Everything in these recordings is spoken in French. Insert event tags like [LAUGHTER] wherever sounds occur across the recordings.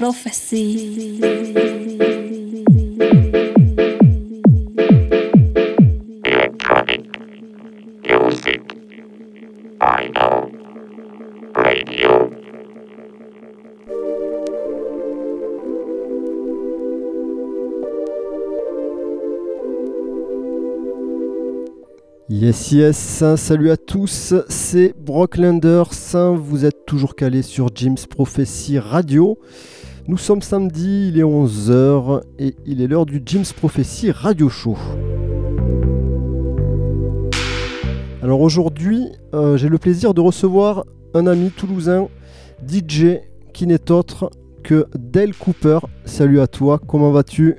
Prophecy. Yes, yes, salut à tous, c'est Brock Landers, vous êtes toujours calé sur Jim's Prophecy Radio. Nous sommes samedi, il est 11h et il est l'heure du Jim's Prophecy Radio Show. Alors aujourd'hui, euh, j'ai le plaisir de recevoir un ami toulousain, DJ, qui n'est autre que Dale Cooper. Salut à toi, comment vas-tu?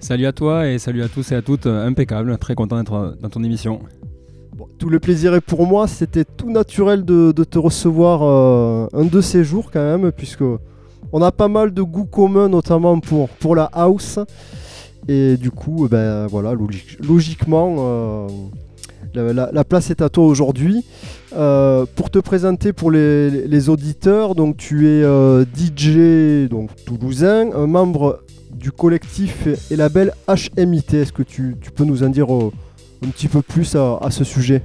Salut à toi et salut à tous et à toutes, impeccable, très content d'être dans ton émission. tout le plaisir est pour moi, c'était tout naturel de, te recevoir euh, un de ces jours quand même, puisque on a pas mal de goûts communs, notamment pour, la house. Et du coup, ben voilà, logiquement, euh, la, place est à toi aujourd'hui. Euh, pour te présenter pour les, auditeurs, donc tu es DJ donc toulousain, membre du collectif et label HMIT. Est-ce que tu, peux nous en dire euh, un petit peu plus à, ce sujet?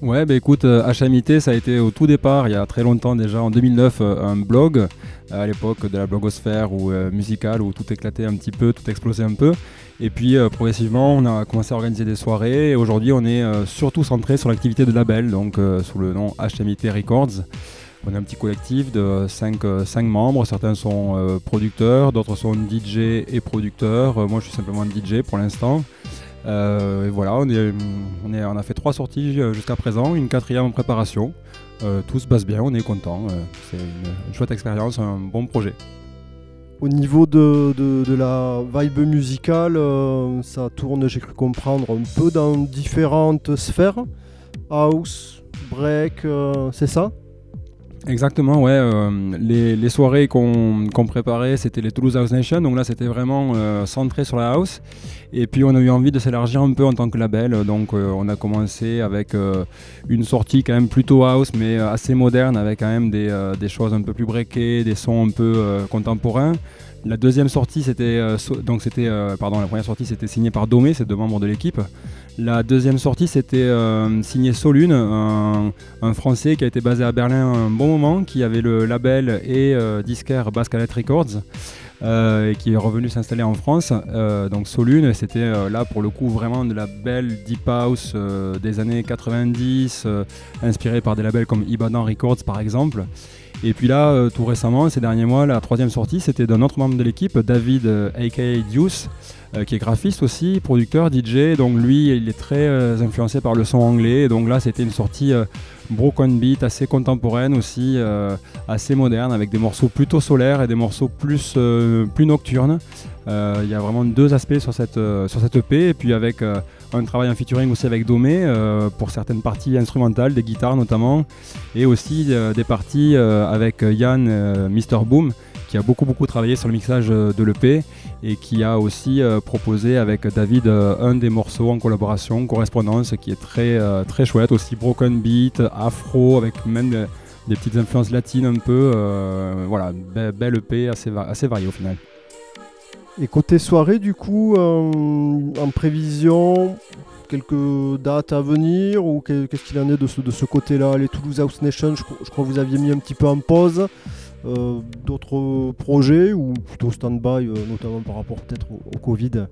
Ouais, bah écoute, HMIT, euh, ça a été au tout départ, il y a très longtemps déjà, en 2009, euh, un blog, à l'époque de la blogosphère ou musicale, où tout éclatait un petit peu, tout explosait un peu. Et puis progressivement, on a commencé à organiser des soirées, et aujourd'hui, on est surtout centré sur l'activité de label, donc sous le nom HMIT Records. On est un petit collectif de 5, euh, membres. Certains sont euh, producteurs, d'autres sont DJ et producteurs. Euh, moi, je suis simplement DJ pour l'instant. et voilà, on, on, a fait trois sorties jusqu'à présent, une quatrième en préparation. Tout se passe bien, on est content. c'est une, chouette expérience, un bon projet. Au niveau de, de la vibe musicale, ça tourne, j'ai cru comprendre, un peu dans différentes sphères. House, break, c'est ça? Exactement, ouais. Euh, les, soirées qu'on préparait, c'était les Toulouse House Nation. Donc là, c'était vraiment euh, centré sur la house. Et puis, on a eu envie de s'élargir un peu en tant que label. Donc, euh, on a commencé avec une sortie quand même plutôt house, mais assez moderne, avec quand même des, des choses un peu plus breakées, des sons un peu contemporains. La deuxième sortie, c'était donc c'était pardon, la première sortie, c'était signé par Domé, c'est deux membres de l'équipe. La deuxième sortie, c'était euh, signé Solune, un, Français qui a été basé à Berlin un bon moment, qui avait le label et euh, disquaire Bascalet Records. Euh, et qui est revenu s'installer en France. donc Solune, c'était là pour le coup vraiment de la belle deep house des années 90, inspiré par des labels comme Ibadan Records par exemple. Et puis là, tout récemment, ces derniers mois, la troisième sortie, c'était d'un autre membre de l'équipe, David aka Deuce. Euh, qui est graphiste aussi, producteur, DJ. Donc lui, il est très euh, influencé par le son anglais. donc là, c'était une sortie euh, broken beat assez contemporaine aussi, assez moderne, avec des morceaux plutôt solaires et des morceaux plus, plus nocturnes. Il y a vraiment deux aspects sur cette, sur cette EP. Et puis avec un travail en featuring aussi avec Domé pour certaines parties instrumentales, des guitares notamment, et aussi des parties avec Yann, Mr. Boom qui a beaucoup beaucoup travaillé sur le mixage euh, de l'EP et qui a aussi euh, proposé avec David euh, un des morceaux en collaboration, correspondance, qui est très très chouette, aussi broken beat, afro, avec même des, petites influences latines un peu. voilà, belle EP, assez, assez variée au final. Et côté soirée, du coup, en prévision, quelques dates à venir ou qu'est-ce qu'il en est de ce, de ce côté-là? Les Toulouse House Nation, je, crois que vous aviez mis un petit peu en pause. Euh, d'autres projets ou plutôt stand-by, euh, notamment par rapport peut-être au, Covid?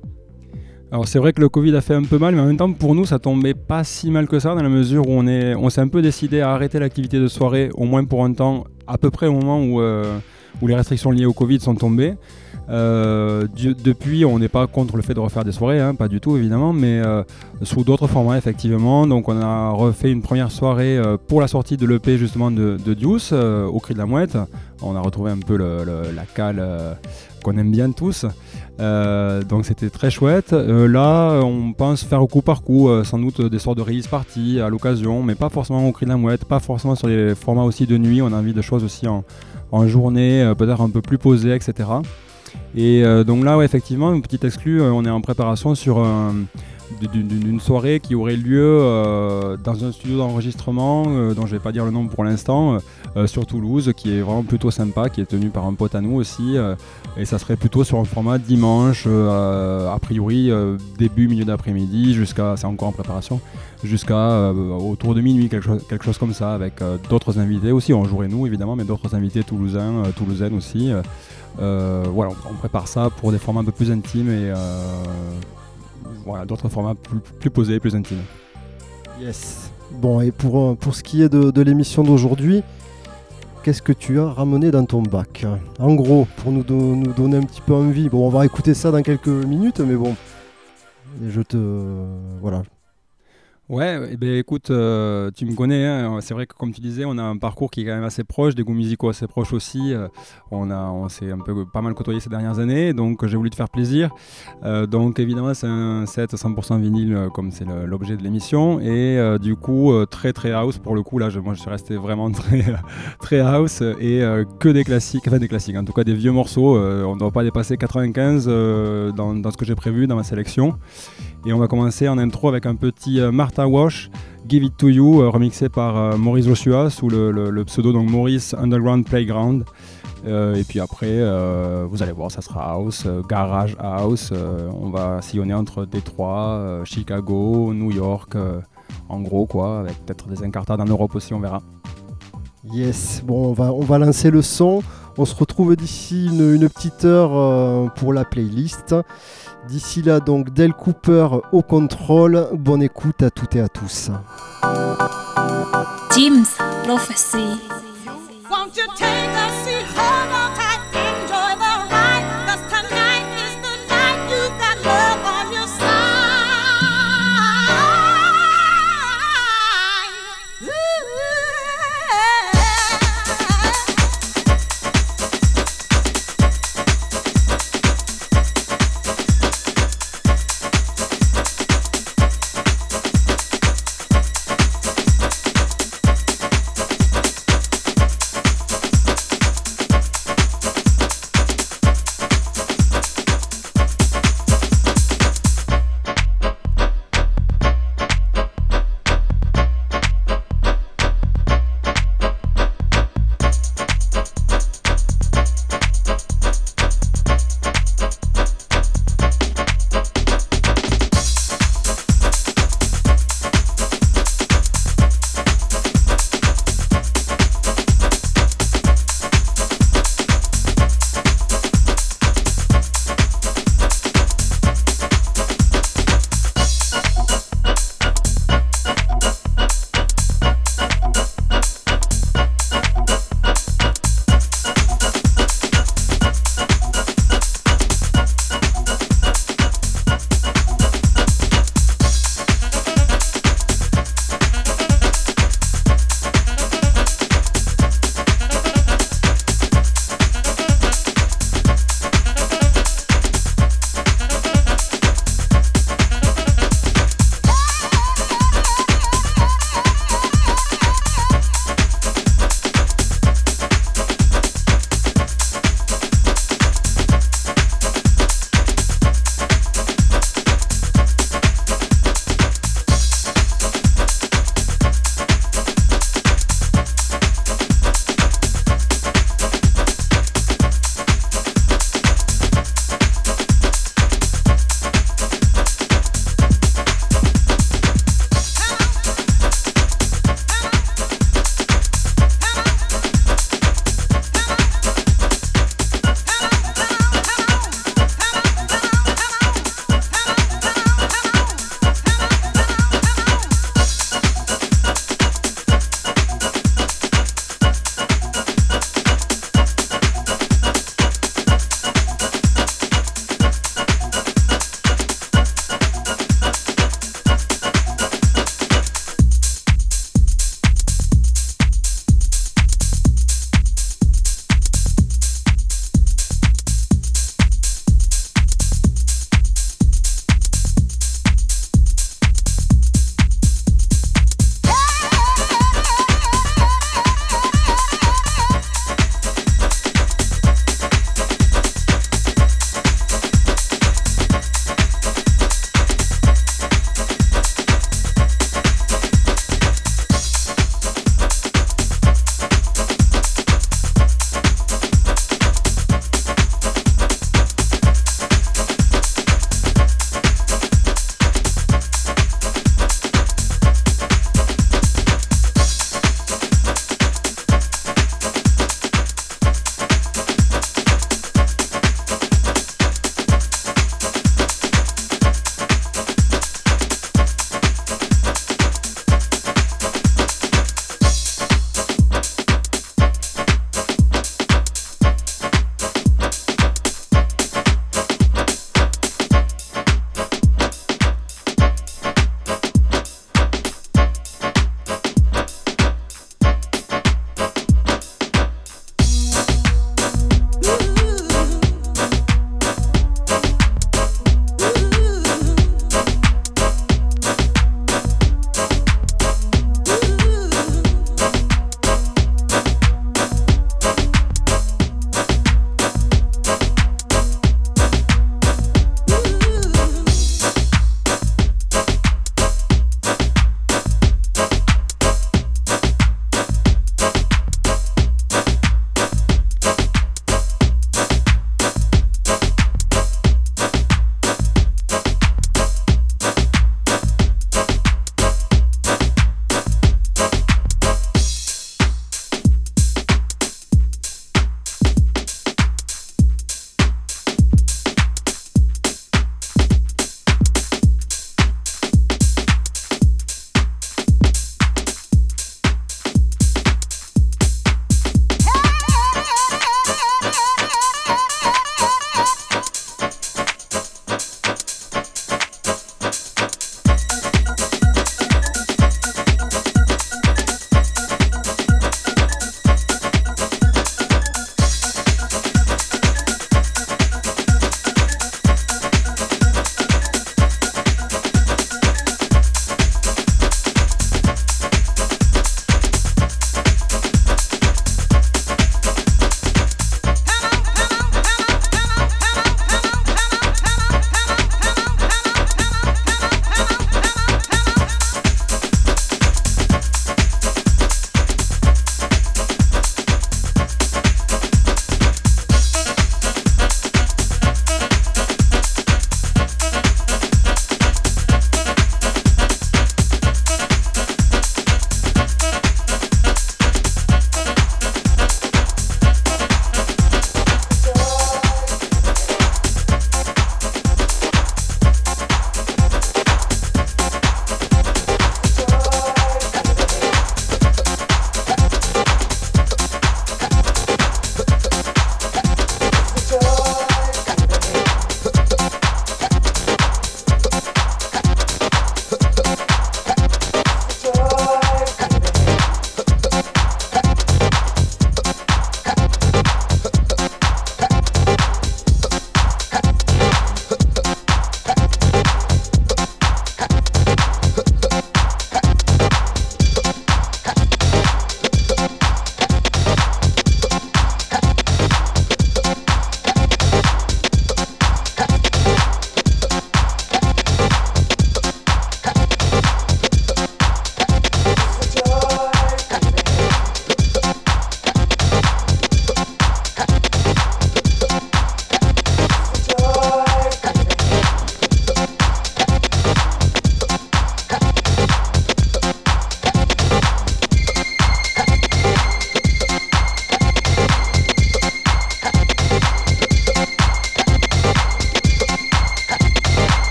Alors c'est vrai que le Covid a fait un peu mal, mais en même temps pour nous ça tombait pas si mal que ça dans la mesure où on on s'est un peu décidé à arrêter l'activité de soirée, au moins pour un temps, à peu près au moment où, euh, où les restrictions liées au Covid sont tombées. Euh, depuis, on n'est pas contre le fait de refaire des soirées, hein, pas du tout évidemment, mais euh, sous d'autres formats effectivement. Donc on a refait une première soirée euh, pour la sortie de l'EP justement de, de au cri de la mouette. On a retrouvé un peu la cale qu'on aime bien tous. donc c'était très chouette. là, on pense faire au coup par coup, sans doute des sortes de release parties à l'occasion, mais pas forcément au cri de la mouette, pas forcément sur les formats aussi de nuit. On a envie de choses aussi en journée, peut-être un peu plus posées, etc. Et euh, donc là, effectivement, une petite exclue, euh, on est en préparation sur un, d'une soirée qui aurait lieu euh, dans un studio d'enregistrement euh, dont je vais pas dire le nom pour l'instant euh, sur Toulouse qui est vraiment plutôt sympa qui est tenu par un pote à nous aussi et ça serait plutôt sur un format dimanche a priori début milieu d'après-midi jusqu'à c'est encore en préparation jusqu'à autour de minuit quelque chose, quelque chose comme ça avec d'autres invités aussi. On jouerait nous évidemment mais d'autres invités toulousains toulousaines aussi voilà on prépare ça pour des formats un peu plus intimes et voilà, d'autres formats plus, posés, plus intimes. Yes. Bon, et pour, euh, pour ce qui est de, l'émission d'aujourd'hui, qu'est-ce que tu as ramené dans ton bac? En gros, pour nous, nous, donner un petit peu envie. Bon, on va écouter ça dans quelques minutes, mais bon, je te. Voilà, Ouais, eh ben, écoute, euh, tu me connais, hein, c'est vrai que comme tu disais, on a un parcours qui est quand même assez proche, des goûts musicaux assez proches aussi. Euh, on, on s'est un peu pas mal côtoyé ces dernières années, donc j'ai voulu te faire plaisir. Euh, donc évidemment, c'est un set 100% vinyle, comme c'est l'objet de l'émission, et du coup, très très house pour le coup. Là, je, moi, je suis resté vraiment [LAUGHS] très, très house et que des classiques, enfin des classiques, en tout cas des vieux morceaux. on ne doit pas dépasser 95 dans, ce que j'ai prévu dans ma sélection. Et on va commencer en intro avec un petit euh, Wash, Give It To You, euh, remixé par euh, Maurice Joshua sous le, pseudo donc Maurice Underground Playground. et puis après, vous allez voir, ça sera house, garage house. on va sillonner entre Détroit, Chicago, New York, en gros quoi, avec peut-être des incartades en Europe aussi, on verra. Yes, bon, on va, on va lancer le son. On se retrouve d'ici une, petite heure pour la playlist. D'ici là, donc, Del Cooper au contrôle. Bonne écoute à toutes et à tous. Jim's Prophecy.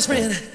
So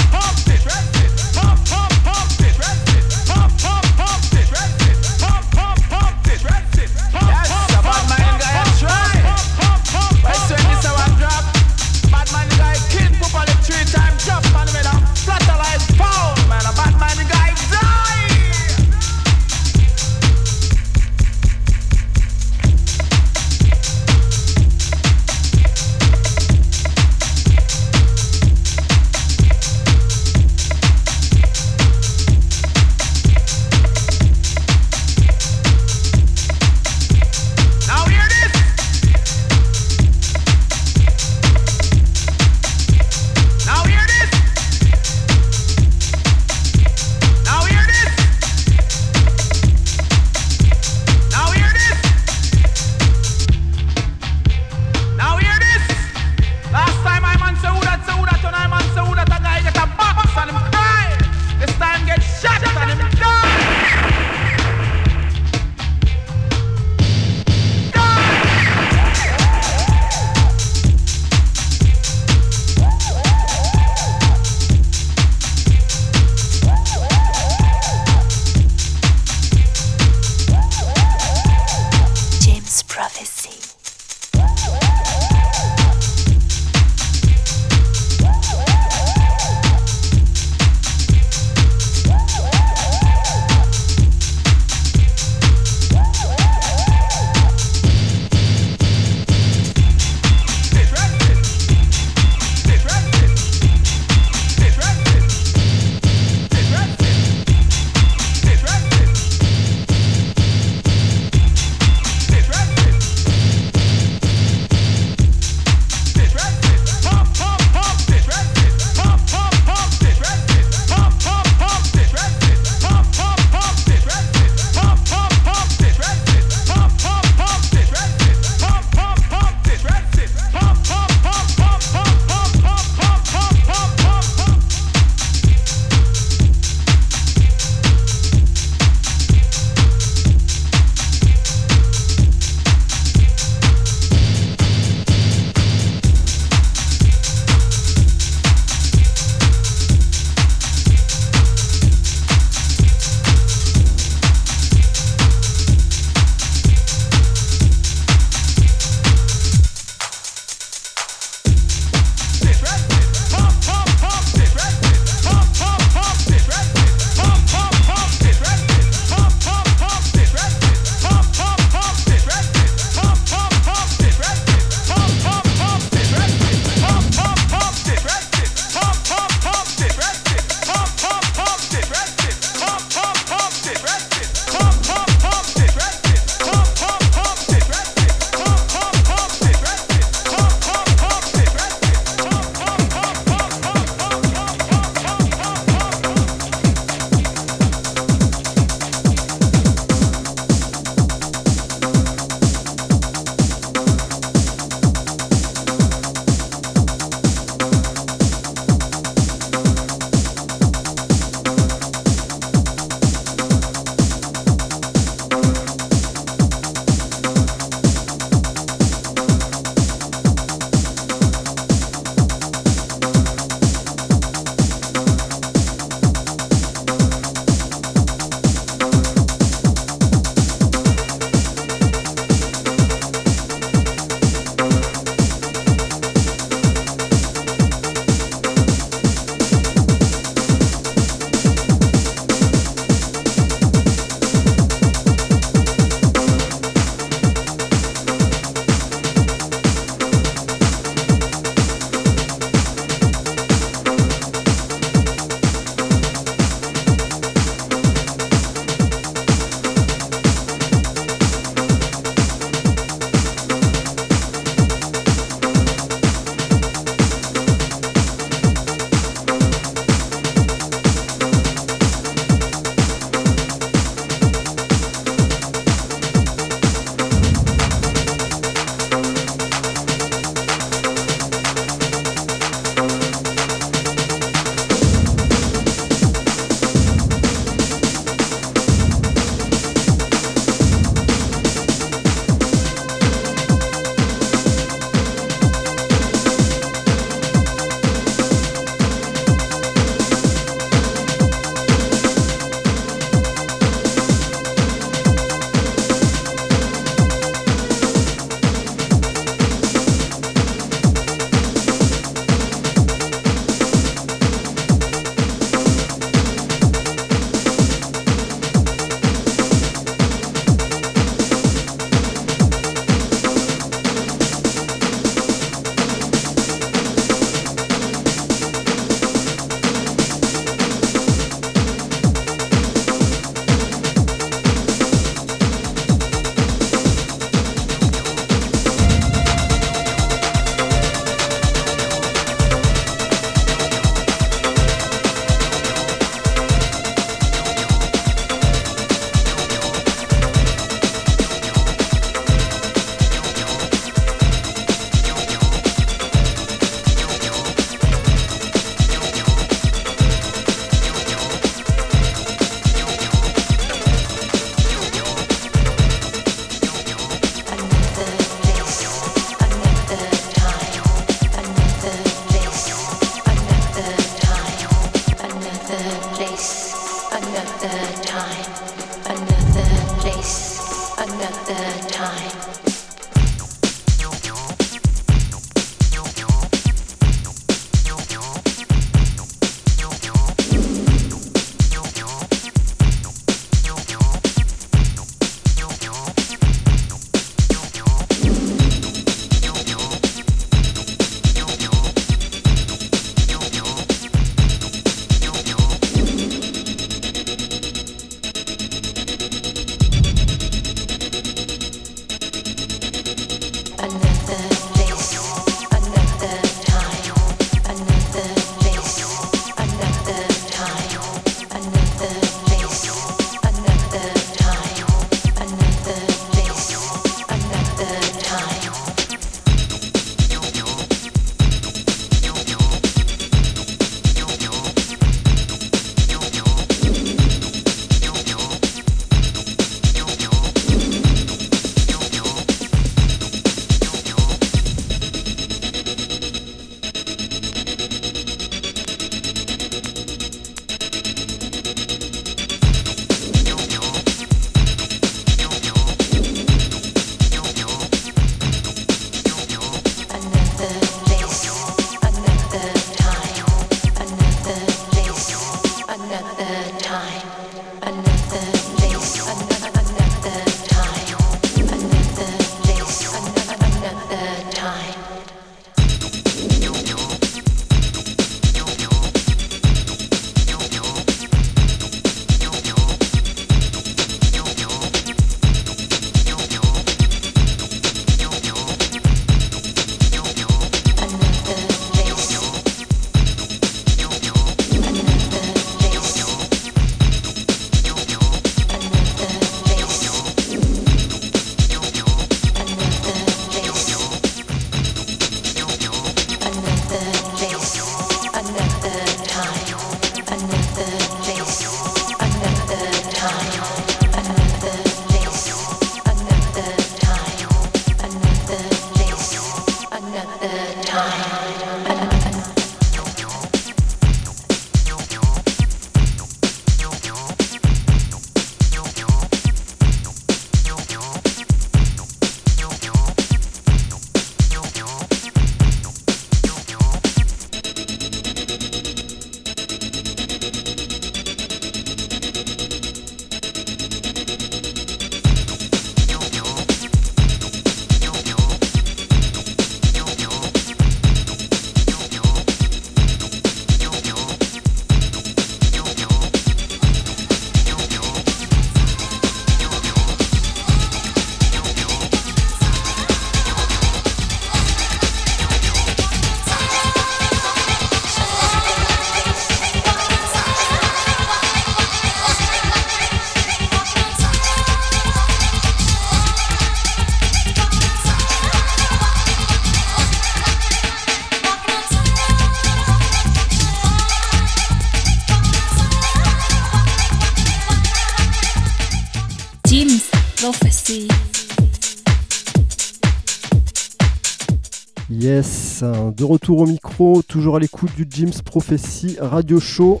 de retour au micro, toujours à l'écoute du Jim's Prophecy Radio Show.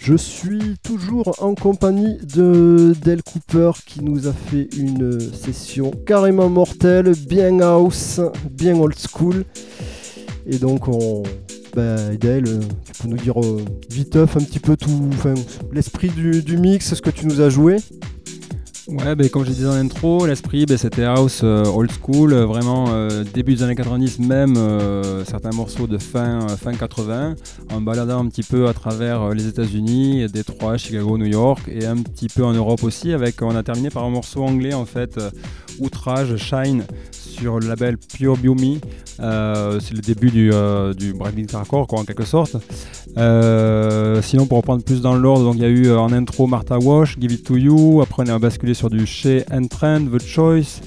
Je suis toujours en compagnie de Del Cooper qui nous a fait une session carrément mortelle, bien house, bien old school. Et donc on, ben, Del, tu peux nous dire euh, vite un petit peu tout, l'esprit du, mix, ce que tu nous as joué Ouais, ben, comme j'ai dit dans l'intro, l'esprit ben, c'était house euh, old school, euh, vraiment euh, début des années 90, même certains morceaux de fin, fin 80, en baladant un petit peu à travers les États-Unis, Détroit, Chicago, New York et un petit peu en Europe aussi. Avec, on a terminé par un morceau anglais en fait, Outrage, Shine, sur le label Pure Biome. Euh, c'est le début du, euh, du Hardcore quoi, en quelque sorte. Euh, sinon pour reprendre plus dans l'ordre, il y a eu en intro Martha Wash, Give It To You, après on a basculé sur du Chez and Trend, The Choice.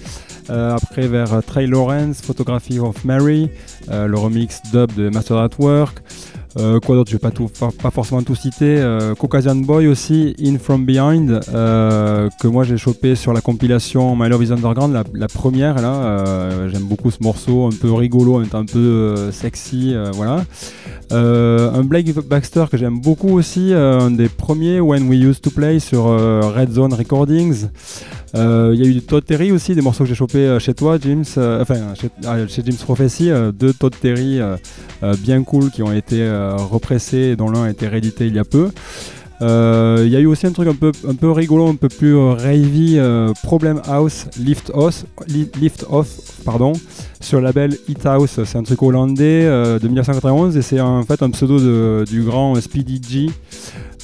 après vers Trey Lawrence, Photography of Mary, le remix dub de Master at Work. Euh, quoi d'autre Je vais pas, forcément tout citer. Euh, Caucasian Boy aussi, In From Behind, euh, que moi j'ai chopé sur la compilation My Love Is Underground, la, première là. J'aime beaucoup ce morceau, un peu rigolo, un peu sexy, voilà. un Blake Baxter que j'aime beaucoup aussi, un des premiers When We Used to Play sur Red Zone Recordings. Il y a eu Todd Terry aussi, des morceaux que j'ai chopé chez toi, James, enfin chez, chez, James Prophecy, deux Todd Terry bien cool qui ont été repressé, dont l'un a été réédité il y a peu. Euh, il y a eu aussi un truc un peu, un peu rigolo, un peu plus euh, euh, Problem House, Lift Off, Lift Off pardon, sur le label Hit House. C'est un truc hollandais de 1991 et c'est en fait un pseudo de, du grand Speedy G.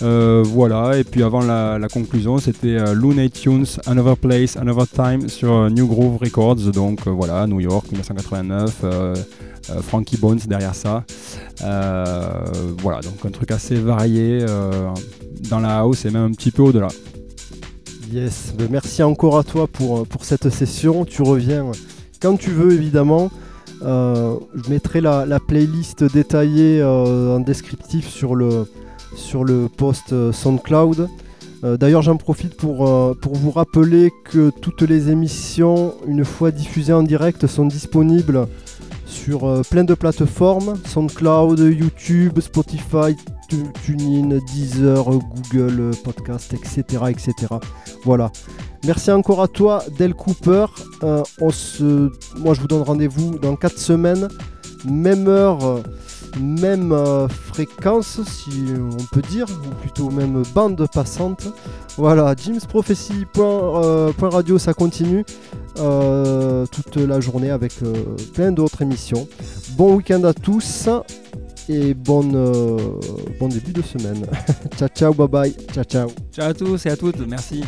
voilà, et puis avant la, conclusion, c'était Looney Tunes, Another Place, Another Time sur New Groove Records. Donc voilà, New York, 1989. Euh, Frankie Bones derrière ça. Euh, voilà, donc un truc assez varié euh, dans la house et même un petit peu au-delà. Yes, ben, merci encore à toi pour, pour cette session. Tu reviens quand tu veux évidemment. je mettrai la, playlist détaillée en descriptif sur le, post SoundCloud. D'ailleurs, j'en profite pour, vous rappeler que toutes les émissions, une fois diffusées en direct, sont disponibles sur euh, plein de plateformes, SoundCloud, YouTube, Spotify, TuneIn, Deezer, Google Podcast, etc., etc. Voilà. Merci encore à toi, Del Cooper. Euh. Moi, je vous donne rendez-vous dans 4 semaines, même heure même euh, fréquence, si on peut dire, ou plutôt même bande passante. Voilà, jamesprophecy.radio, ça continue euh, toute la journée avec euh, plein d'autres émissions. Bon week-end à tous et bon début de semaine. [LAUGHS] ciao, ciao, bye bye. Ciao, ciao. Ciao à tous et à toutes, merci.